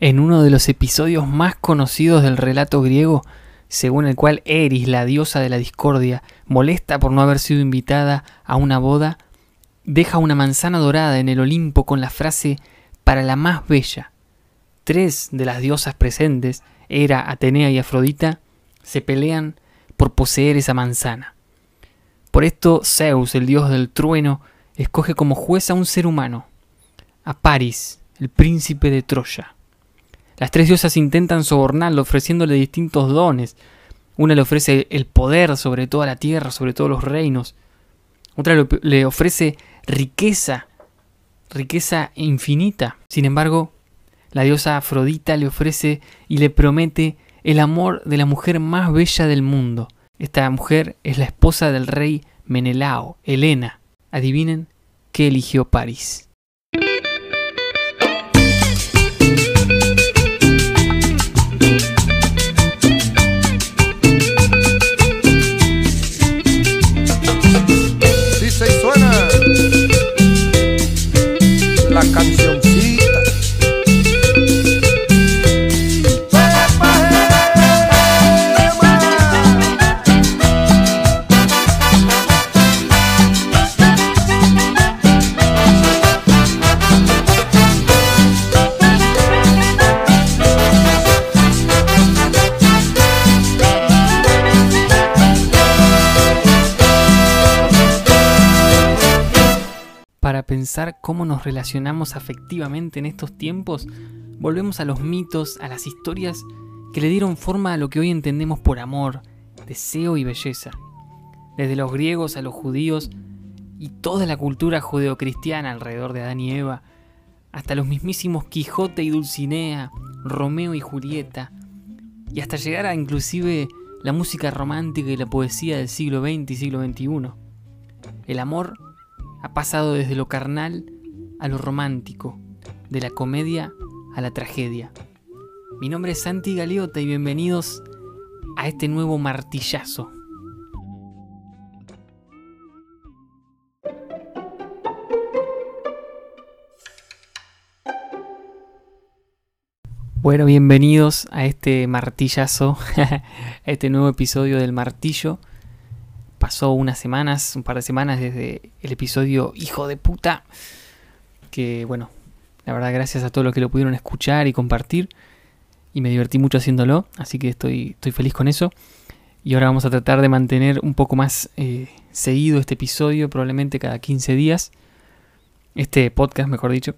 En uno de los episodios más conocidos del relato griego, según el cual Eris, la diosa de la discordia, molesta por no haber sido invitada a una boda, deja una manzana dorada en el Olimpo con la frase para la más bella. Tres de las diosas presentes, Hera, Atenea y Afrodita, se pelean por poseer esa manzana. Por esto Zeus, el dios del trueno, escoge como juez a un ser humano, a Paris, el príncipe de Troya. Las tres diosas intentan sobornarlo ofreciéndole distintos dones. Una le ofrece el poder sobre toda la tierra, sobre todos los reinos. Otra le ofrece riqueza, riqueza infinita. Sin embargo, la diosa Afrodita le ofrece y le promete el amor de la mujer más bella del mundo. Esta mujer es la esposa del rey Menelao, Helena. Adivinen qué eligió París. Cómo nos relacionamos afectivamente en estos tiempos, volvemos a los mitos, a las historias que le dieron forma a lo que hoy entendemos por amor, deseo y belleza. Desde los griegos a los judíos y toda la cultura judeocristiana alrededor de Adán y Eva, hasta los mismísimos Quijote y Dulcinea, Romeo y Julieta, y hasta llegar a inclusive la música romántica y la poesía del siglo XX y siglo XXI. El amor ha pasado desde lo carnal a lo romántico, de la comedia a la tragedia. Mi nombre es Santi Galeota y bienvenidos a este nuevo martillazo. Bueno, bienvenidos a este martillazo, a este nuevo episodio del martillo pasó unas semanas, un par de semanas desde el episodio Hijo de puta. Que bueno, la verdad gracias a todos los que lo pudieron escuchar y compartir. Y me divertí mucho haciéndolo, así que estoy, estoy feliz con eso. Y ahora vamos a tratar de mantener un poco más eh, seguido este episodio, probablemente cada 15 días. Este podcast, mejor dicho.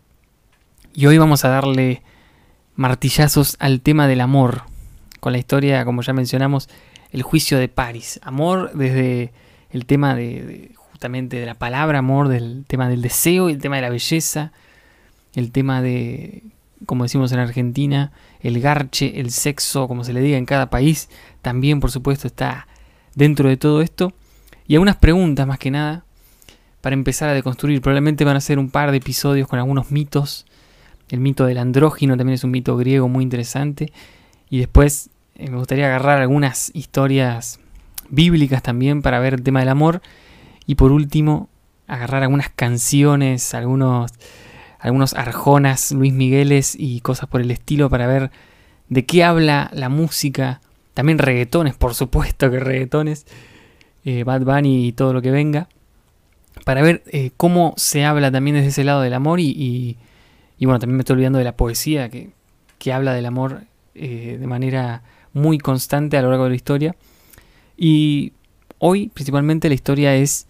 Y hoy vamos a darle martillazos al tema del amor. Con la historia, como ya mencionamos, el juicio de París. Amor desde el tema de, justamente de la palabra amor, del tema del deseo el tema de la belleza, el tema de, como decimos en Argentina, el garche, el sexo, como se le diga en cada país, también por supuesto está dentro de todo esto. Y algunas preguntas más que nada para empezar a deconstruir. Probablemente van a ser un par de episodios con algunos mitos. El mito del andrógino también es un mito griego muy interesante. Y después me gustaría agarrar algunas historias bíblicas también para ver el tema del amor. Y por último, agarrar algunas canciones, algunos, algunos arjonas, Luis Migueles y cosas por el estilo para ver de qué habla la música. También reggaetones, por supuesto que reggaetones. Eh, Bad Bunny y todo lo que venga. Para ver eh, cómo se habla también desde ese lado del amor y, y, bueno, también me estoy olvidando de la poesía que, que habla del amor de manera muy constante a lo largo de la historia. Y hoy principalmente la historia es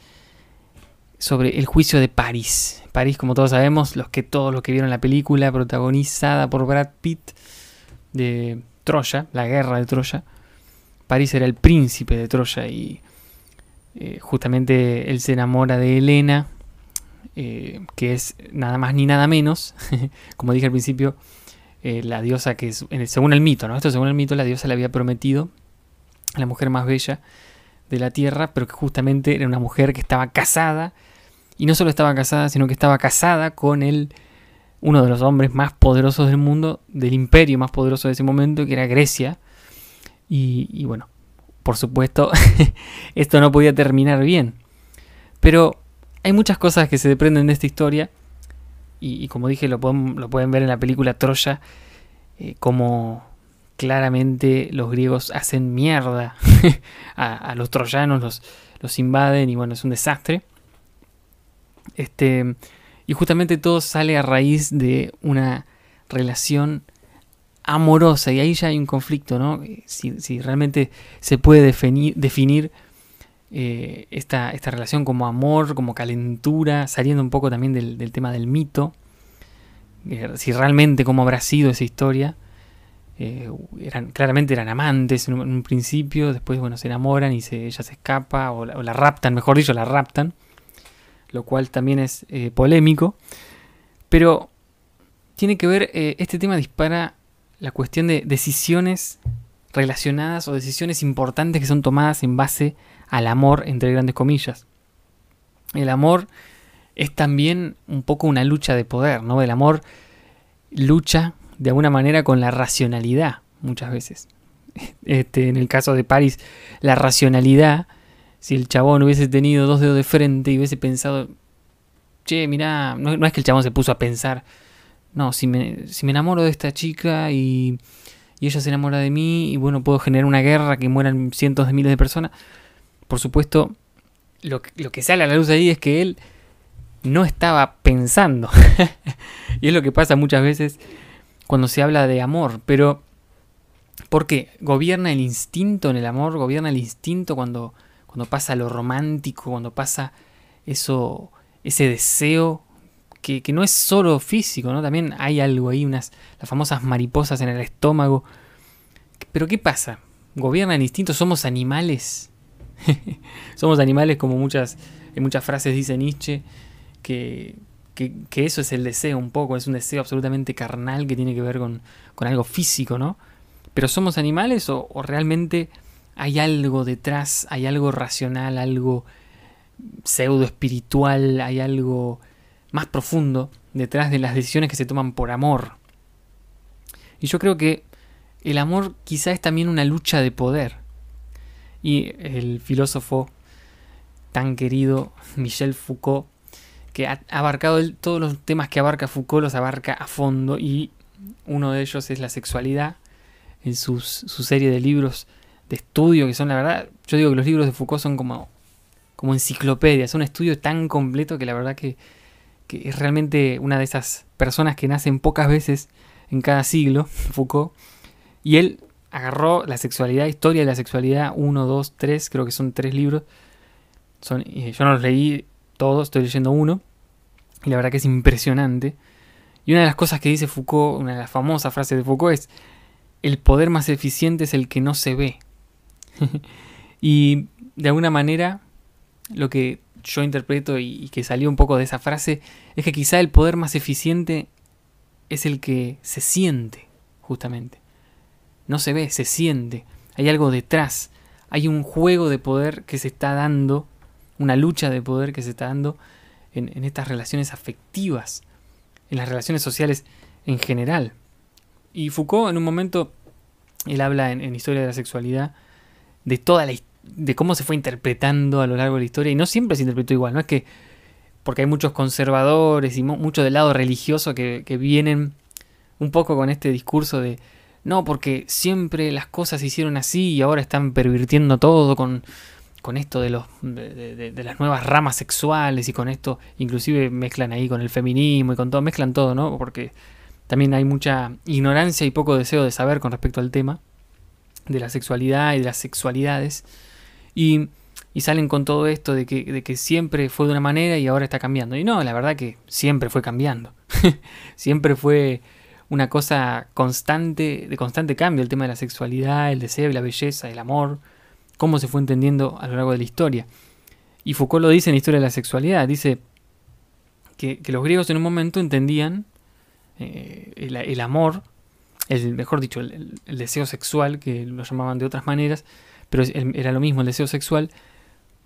sobre el juicio de París. París, como todos sabemos, los que todos los que vieron la película protagonizada por Brad Pitt de Troya, la guerra de Troya. París era el príncipe de Troya y eh, justamente él se enamora de Helena, eh, que es nada más ni nada menos, como dije al principio, eh, la diosa que es, según el mito, ¿no? Esto según el mito, la diosa le había prometido a la mujer más bella de la tierra, pero que justamente era una mujer que estaba casada, y no solo estaba casada, sino que estaba casada con el, uno de los hombres más poderosos del mundo, del imperio más poderoso de ese momento, que era Grecia. Y, bueno, por supuesto, esto no podía terminar bien. Pero hay muchas cosas que se desprenden de esta historia y, como dije, lo pueden, lo pueden ver en la película Troya. eh, como claramente los griegos hacen mierda a, los troyanos, los, los invaden y bueno, es un desastre. Este, y justamente todo sale a raíz de una relación amorosa y ahí ya hay un conflicto, ¿no? Si, realmente se puede definir eh, esta, esta, relación como amor, como calentura, saliendo un poco también del, tema del mito, eh, si realmente cómo habrá sido esa historia. Eh, eran, claramente eran amantes en un, principio, después bueno, se enamoran y ella se escapa, o la, raptan, mejor dicho, la raptan, lo cual también es polémico. Pero tiene que ver, este tema dispara la cuestión de decisiones relacionadas o decisiones importantes que son tomadas en base al amor, entre grandes comillas. El amor es también un poco una lucha de poder, ¿no? El amor lucha de alguna manera con la racionalidad, muchas veces. Este, en el caso de París, la racionalidad, si el chabón hubiese tenido dos dedos de frente y hubiese pensado, che, mirá, no, no es que el chabón se puso a pensar, no, si me, si me enamoro de esta chica y, y ella se enamora de mí y bueno, puedo generar una guerra que mueran cientos de miles de personas, por supuesto, lo, que sale a la luz ahí es que él no estaba pensando. y es lo que pasa muchas veces cuando se habla de amor. Pero, ¿por qué? ¿Gobierna el instinto en el amor? ¿Gobierna el instinto cuando, cuando pasa lo romántico? Cuando pasa eso, ese deseo que, no es solo físico, ¿no? También hay algo ahí, unas, las famosas mariposas en el estómago. Pero ¿qué pasa? ¿Gobierna el instinto? ¿Somos animales? Somos animales como muchas, en muchas frases dice Nietzsche, que, que, eso es el deseo un poco, es un deseo absolutamente carnal que tiene que ver con, con algo físico, ¿no? Pero ¿somos animales o, o realmente hay algo detrás, hay algo racional, algo pseudo espiritual, hay algo más profundo detrás de las decisiones que se toman por amor. Y yo creo que el amor quizá es también una lucha de poder. Y el filósofo tan querido Michel Foucault, que ha abarcado todos los temas que abarca Foucault, los abarca a fondo y uno de ellos es la sexualidad en su serie de libros de estudio que son la verdad, yo digo que los libros de Foucault son como, como enciclopedias, un estudio tan completo que la verdad que que es realmente una de esas personas que nacen pocas veces en cada siglo, Foucault, y él agarró la sexualidad, historia de la sexualidad, 1, 2, 3, creo que son tres libros, son, yo no los leí todos, estoy leyendo uno, y la verdad que es impresionante. Y una de las cosas que dice Foucault, una de las famosas frases de Foucault es, el poder más eficiente es el que no se ve. y de alguna manera, lo que yo interpreto y, que salió un poco de esa frase es que quizá el poder más eficiente es el que se siente, justamente. No se ve, se siente. Hay algo detrás. Hay un juego de poder que se está dando, una lucha de poder que se está dando en, estas relaciones afectivas, en las relaciones sociales en general. Y Foucault en un momento, él habla en, Historia de la Sexualidad de toda la de cómo se fue interpretando a lo largo de la historia y no siempre se interpretó igual, no es que porque hay muchos conservadores y mucho del lado religioso que, vienen un poco con este discurso de no, porque siempre las cosas se hicieron así y ahora están pervirtiendo todo con, con esto de, los, de, las nuevas ramas sexuales y con esto inclusive mezclan ahí con el feminismo y con todo, mezclan todo, ¿no? Porque también hay mucha ignorancia y poco deseo de saber con respecto al tema de la sexualidad y de las sexualidades. Y, salen con todo esto de que, de que siempre fue de una manera y ahora está cambiando. Y no, la verdad que siempre fue cambiando. siempre fue una cosa constante, de constante cambio, el tema de la sexualidad, el deseo, la belleza, el amor, cómo se fue entendiendo a lo largo de la historia. Y Foucault lo dice en la Historia de la Sexualidad, dice que, los griegos en un momento entendían eh, el, amor, el, mejor dicho, el, deseo sexual, que lo llamaban de otras maneras, pero era lo mismo el deseo sexual,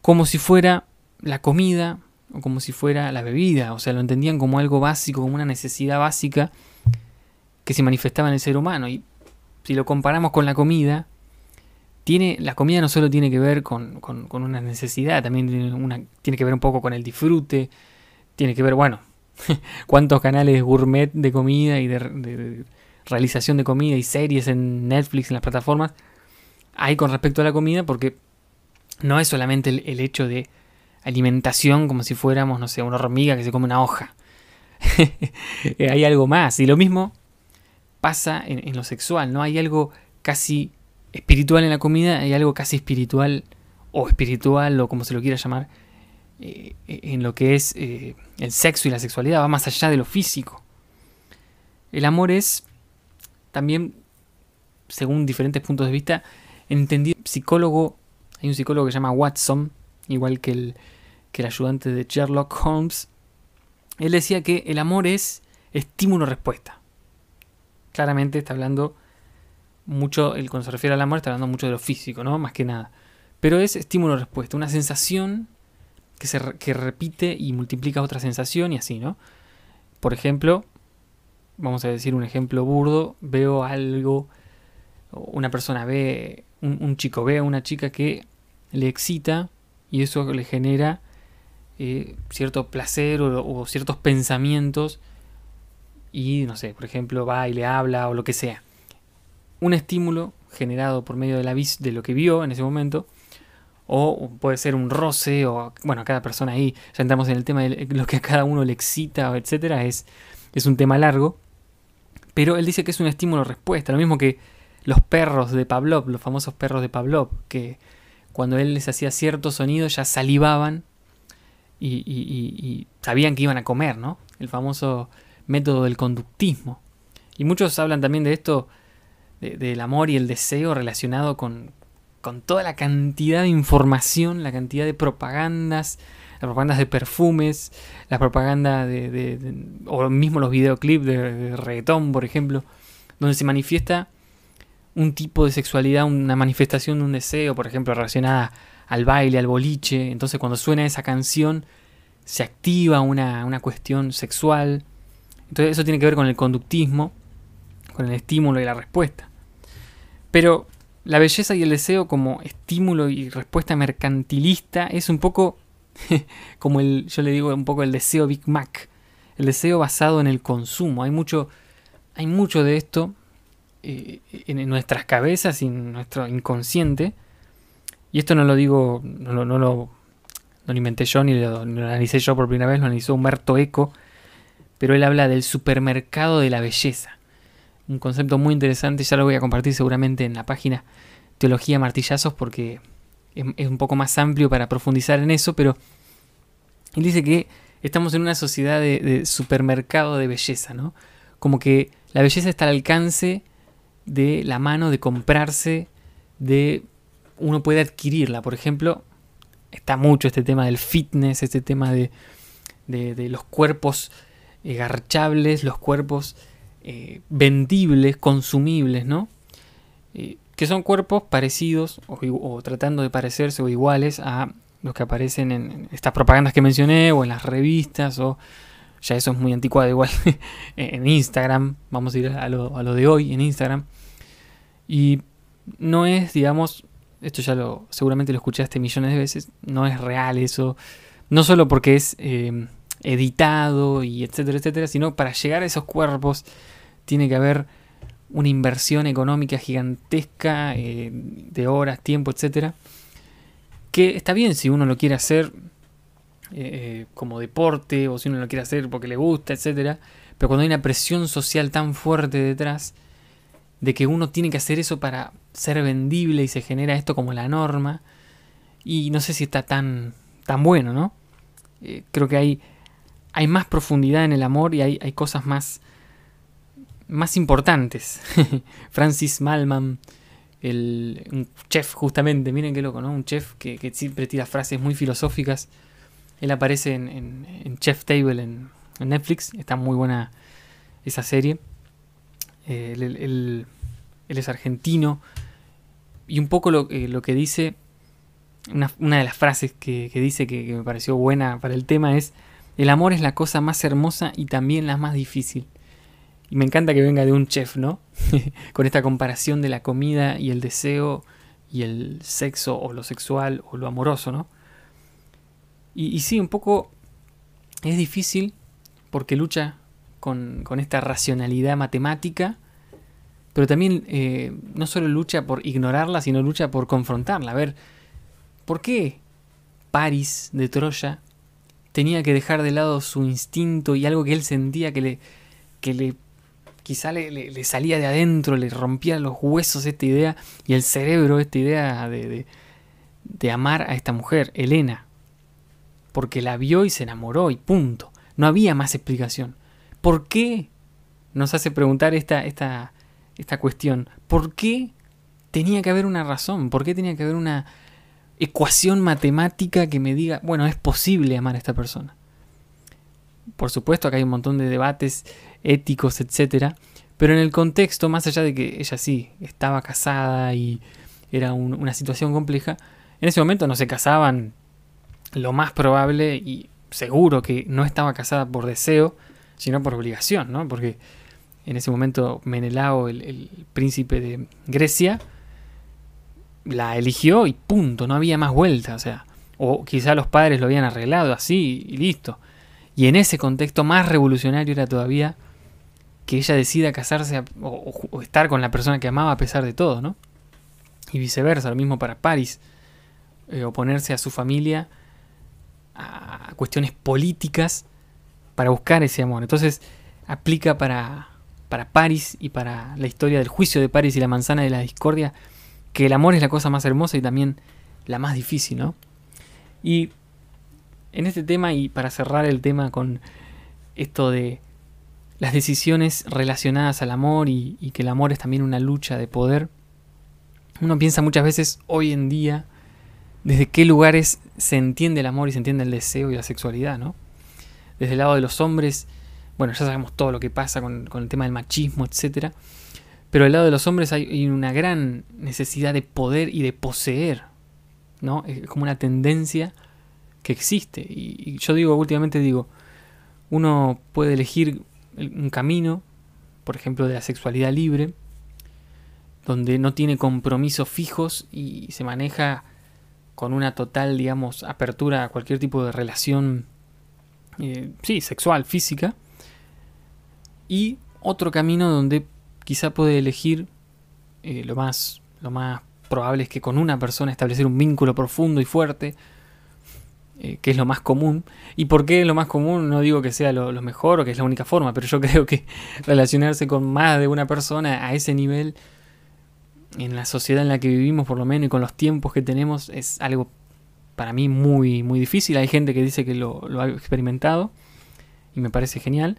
como si fuera la comida o como si fuera la bebida, o sea, lo entendían como algo básico, como una necesidad básica que se manifestaba en el ser humano. Y si lo comparamos con la comida, tiene, la comida no solo tiene que ver con, una necesidad, también tiene, una, tiene que ver un poco con el disfrute, tiene que ver, bueno, cuántos canales gourmet de comida y de, realización de comida y series en Netflix, en las plataformas, hay con respecto a la comida, porque no es solamente el, hecho de alimentación como si fuéramos, no sé, una hormiga que se come una hoja. hay algo más. Y lo mismo pasa en, lo sexual, ¿no? Hay algo casi espiritual en la comida, hay algo casi espiritual o espiritual o como se lo quiera llamar, eh, en lo que es eh, el sexo y la sexualidad, va más allá de lo físico. El amor es también, según diferentes puntos de vista, entendido psicólogo, hay un psicólogo que se llama Watson, igual que el, que el ayudante de Sherlock Holmes, él decía que el amor es estímulo-respuesta. Claramente está hablando mucho, cuando se refiere al amor, está hablando mucho de lo físico, ¿no? Más que nada. Pero es estímulo-respuesta, una sensación que, se, que repite y multiplica otra sensación y así, ¿no? Por ejemplo, vamos a decir un ejemplo burdo, veo algo, una persona ve, un, chico ve a una chica que le excita y eso le genera eh, cierto placer o, ciertos pensamientos y no sé, por ejemplo, va y le habla o lo que sea. Un estímulo generado por medio de, la vis de lo que vio en ese momento o puede ser un roce o bueno, cada persona ahí, ya entramos en el tema de lo que a cada uno le excita, etcétera, es, es un tema largo, pero él dice que es un estímulo-respuesta, lo mismo que los perros de Pavlov, los famosos perros de Pavlov, que cuando él les hacía cierto sonido ya salivaban y, sabían que iban a comer, ¿no? El famoso método del conductismo. Y muchos hablan también de esto, del amor y el deseo relacionado con, con toda la cantidad de información, la cantidad de propagandas, las propagandas de perfumes, las propagandas de, o mismo los videoclips de, reggaetón, por ejemplo, donde se manifiesta un tipo de sexualidad, una manifestación de un deseo, por ejemplo, relacionada al baile, al boliche. Entonces cuando suena esa canción se activa una, una cuestión sexual. Entonces eso tiene que ver con el conductismo, con el estímulo y la respuesta. Pero la belleza y el deseo como estímulo y respuesta mercantilista es un poco como el, yo le digo un poco el deseo Big Mac, el deseo basado en el consumo. Hay mucho, hay mucho de esto eh, en nuestras cabezas y en nuestro inconsciente. Y esto no lo digo, no, lo, no lo, inventé yo ni lo, ni lo, analicé yo por primera vez, lo analizó Humberto Eco, pero él habla del supermercado de la belleza. Un concepto muy interesante, ya lo voy a compartir seguramente en la página Teología Martillazos porque es, un poco más amplio para profundizar en eso, pero él dice que estamos en una sociedad de, supermercado de belleza, ¿no? Como que la belleza está al alcance de la mano, de comprarse, de uno puede adquirirla. Por ejemplo, está mucho este tema del fitness, este tema de, de, los cuerpos eh, los cuerpos eh, vendibles, consumibles, ¿no? Eh, que son cuerpos parecidos o, tratando de parecerse o iguales a los que aparecen en estas propagandas que mencioné o en las revistas o ya eso es muy anticuado igual en Instagram, vamos a ir a lo, a lo, de hoy en Instagram y no es digamos, esto ya lo seguramente lo escuchaste millones de veces, no es real eso, no solo porque es eh, editado y etcétera, etcétera, sino para llegar a esos cuerpos tiene que haber una inversión económica gigantesca eh, de horas, tiempo, etcétera, que está bien si uno lo quiere hacer eh, como deporte o si uno lo quiere hacer porque le gusta, etcétera, pero cuando hay una presión social tan fuerte detrás de que uno tiene que hacer eso para ser vendible y se genera esto como la norma y no sé si está tan tan bueno, ¿no? Eh, creo que hay hay más profundidad en el amor y hay, hay cosas más más importantes. Francis Malman, el, un chef justamente, miren qué loco, ¿no? Un chef que, siempre tira frases muy filosóficas. Él aparece en, Chef Table en, Netflix, está muy buena esa serie. Eh, él, es argentino y un poco lo, lo que dice, una, de las frases que, dice que me pareció buena para el tema es, el amor es la cosa más hermosa y también la más difícil. Y me encanta que venga de un chef, ¿no? Con esta comparación de la comida y el deseo y el sexo o lo sexual o lo amoroso, ¿no? Y, sí, un poco es difícil porque lucha con, esta racionalidad matemática pero también eh, no solo lucha por ignorarla, sino lucha por confrontarla. A ver, ¿por qué Paris de Troya tenía que dejar de lado su instinto y algo que él sentía que le, que le quizá le, salía de adentro, le rompía los huesos esta idea y el cerebro esta idea de, de amar a esta mujer, Elena? Porque la vio y se enamoró y punto. No había más explicación. ¿Por qué? Nos hace preguntar esta, esta, esta cuestión. ¿Por qué tenía que haber una razón? ¿Por qué tenía que haber una ecuación matemática que me diga, bueno, es posible amar a esta persona? Por supuesto, acá hay un montón de debates éticos, etcétera, pero en el contexto, más allá de que ella sí estaba casada y era una situación compleja, en ese momento no se casaban, lo más probable y seguro que no estaba casada por deseo, sino por obligación, ¿no? Porque en ese momento Menelao, el, príncipe de Grecia, la eligió y punto, no había más vuelta, o sea, o quizá los padres lo habían arreglado así y listo. Y en ese contexto más revolucionario era todavía que ella decida casarse o, estar con la persona que amaba a pesar de todo, ¿no? Y viceversa, lo mismo para París, eh, oponerse a su familia a cuestiones políticas para buscar ese amor. Entonces aplica para, para París y para la historia del juicio de París y la manzana de la discordia, que el amor es la cosa más hermosa y también la más difícil, ¿no? Y en este tema, y para cerrar el tema con esto de las decisiones relacionadas al amor y, que el amor es también una lucha de poder, uno piensa muchas veces hoy en día desde qué lugares se entiende el amor y se entiende el deseo y la sexualidad, ¿no? Desde el lado de los hombres, bueno, ya sabemos todo lo que pasa con, el tema del machismo, etc. Pero del lado de los hombres hay, una gran necesidad de poder y de poseer, ¿no? Es como una tendencia que existe. Y, yo digo, últimamente digo, uno puede elegir un camino, por ejemplo, de la sexualidad libre, donde no tiene compromisos fijos y se maneja con una total, digamos, apertura a cualquier tipo de relación, eh, sí, sexual, física. Y otro camino donde quizá puede elegir eh, lo, más, lo más probable es que con una persona establecer un vínculo profundo y fuerte, eh, que es lo más común. ¿Y por qué lo más común? No digo que sea lo, lo, mejor o que es la única forma, pero yo creo que relacionarse con más de una persona a ese nivel en la sociedad en la que vivimos por lo menos y con los tiempos que tenemos es algo para mí muy, muy difícil. Hay gente que dice que lo, ha experimentado y me parece genial.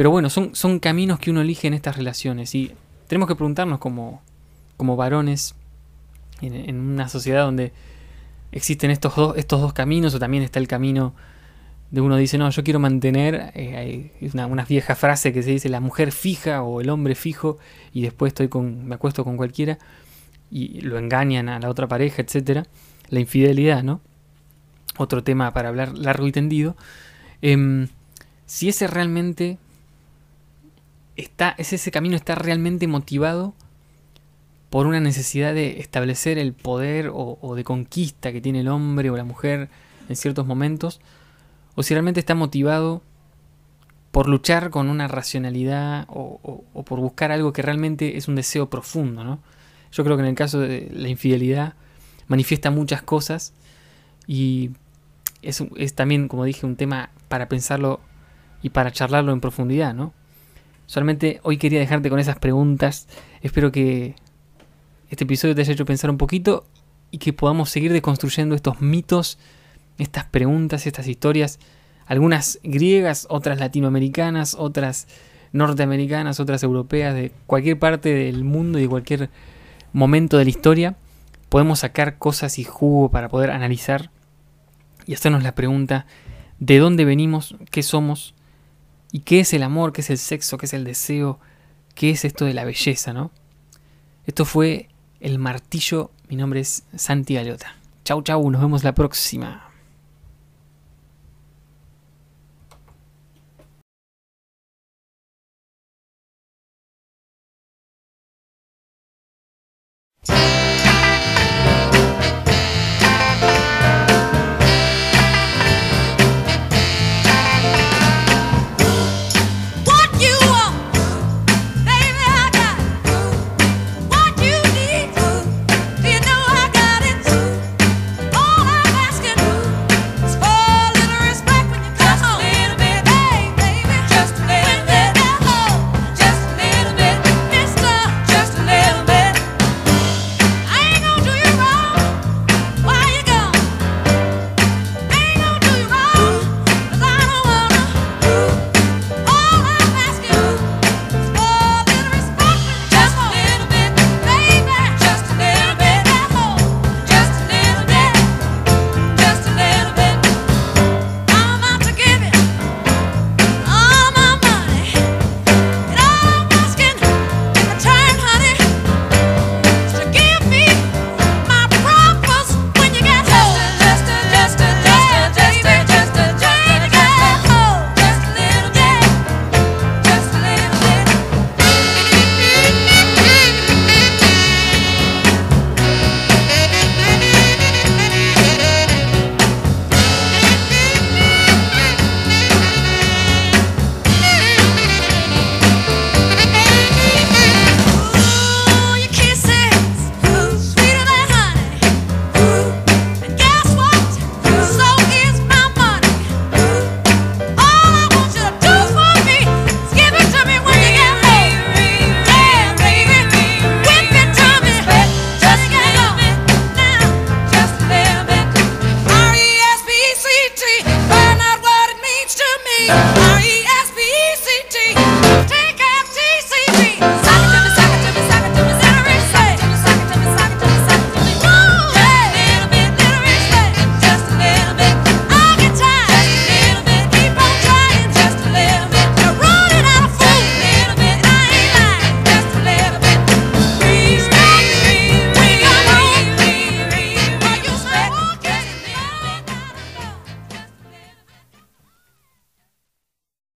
Pero bueno, son, son caminos que uno elige en estas relaciones y tenemos que preguntarnos como, como varones en, una sociedad donde existen estos dos, estos dos caminos o también está el camino de uno dice, no, yo quiero mantener, eh, una, una, vieja frase que se dice la mujer fija o el hombre fijo y después estoy con, me acuesto con cualquiera y lo engañan a la otra pareja, etcétera, la infidelidad, ¿no? Otro tema para hablar largo y tendido. Em, si ese realmente está, ese camino está realmente motivado por una necesidad de establecer el poder o de conquista que tiene el hombre o la mujer en ciertos momentos, o si realmente está motivado por luchar con una racionalidad o, por buscar algo que realmente es un deseo profundo, ¿no? Yo creo que en el caso de la infidelidad manifiesta muchas cosas y es, es también, como dije, un tema para pensarlo y para charlarlo en profundidad, ¿no? Solamente hoy quería dejarte con esas preguntas. Espero que este episodio te haya hecho pensar un poquito y que podamos seguir deconstruyendo estos mitos estas preguntas, estas historias, algunas griegas, otras latinoamericanas, otras norteamericanas, otras europeas, de cualquier parte del mundo y de cualquier momento de la historia, podemos sacar cosas y jugo para poder analizar y hacernos la pregunta de dónde venimos, qué somos y qué es el amor, qué es el sexo, qué es el deseo, qué es esto de la belleza, ¿no? Esto fue El Martillo, mi nombre es Santi Galeota. Chau, chau, nos vemos la próxima.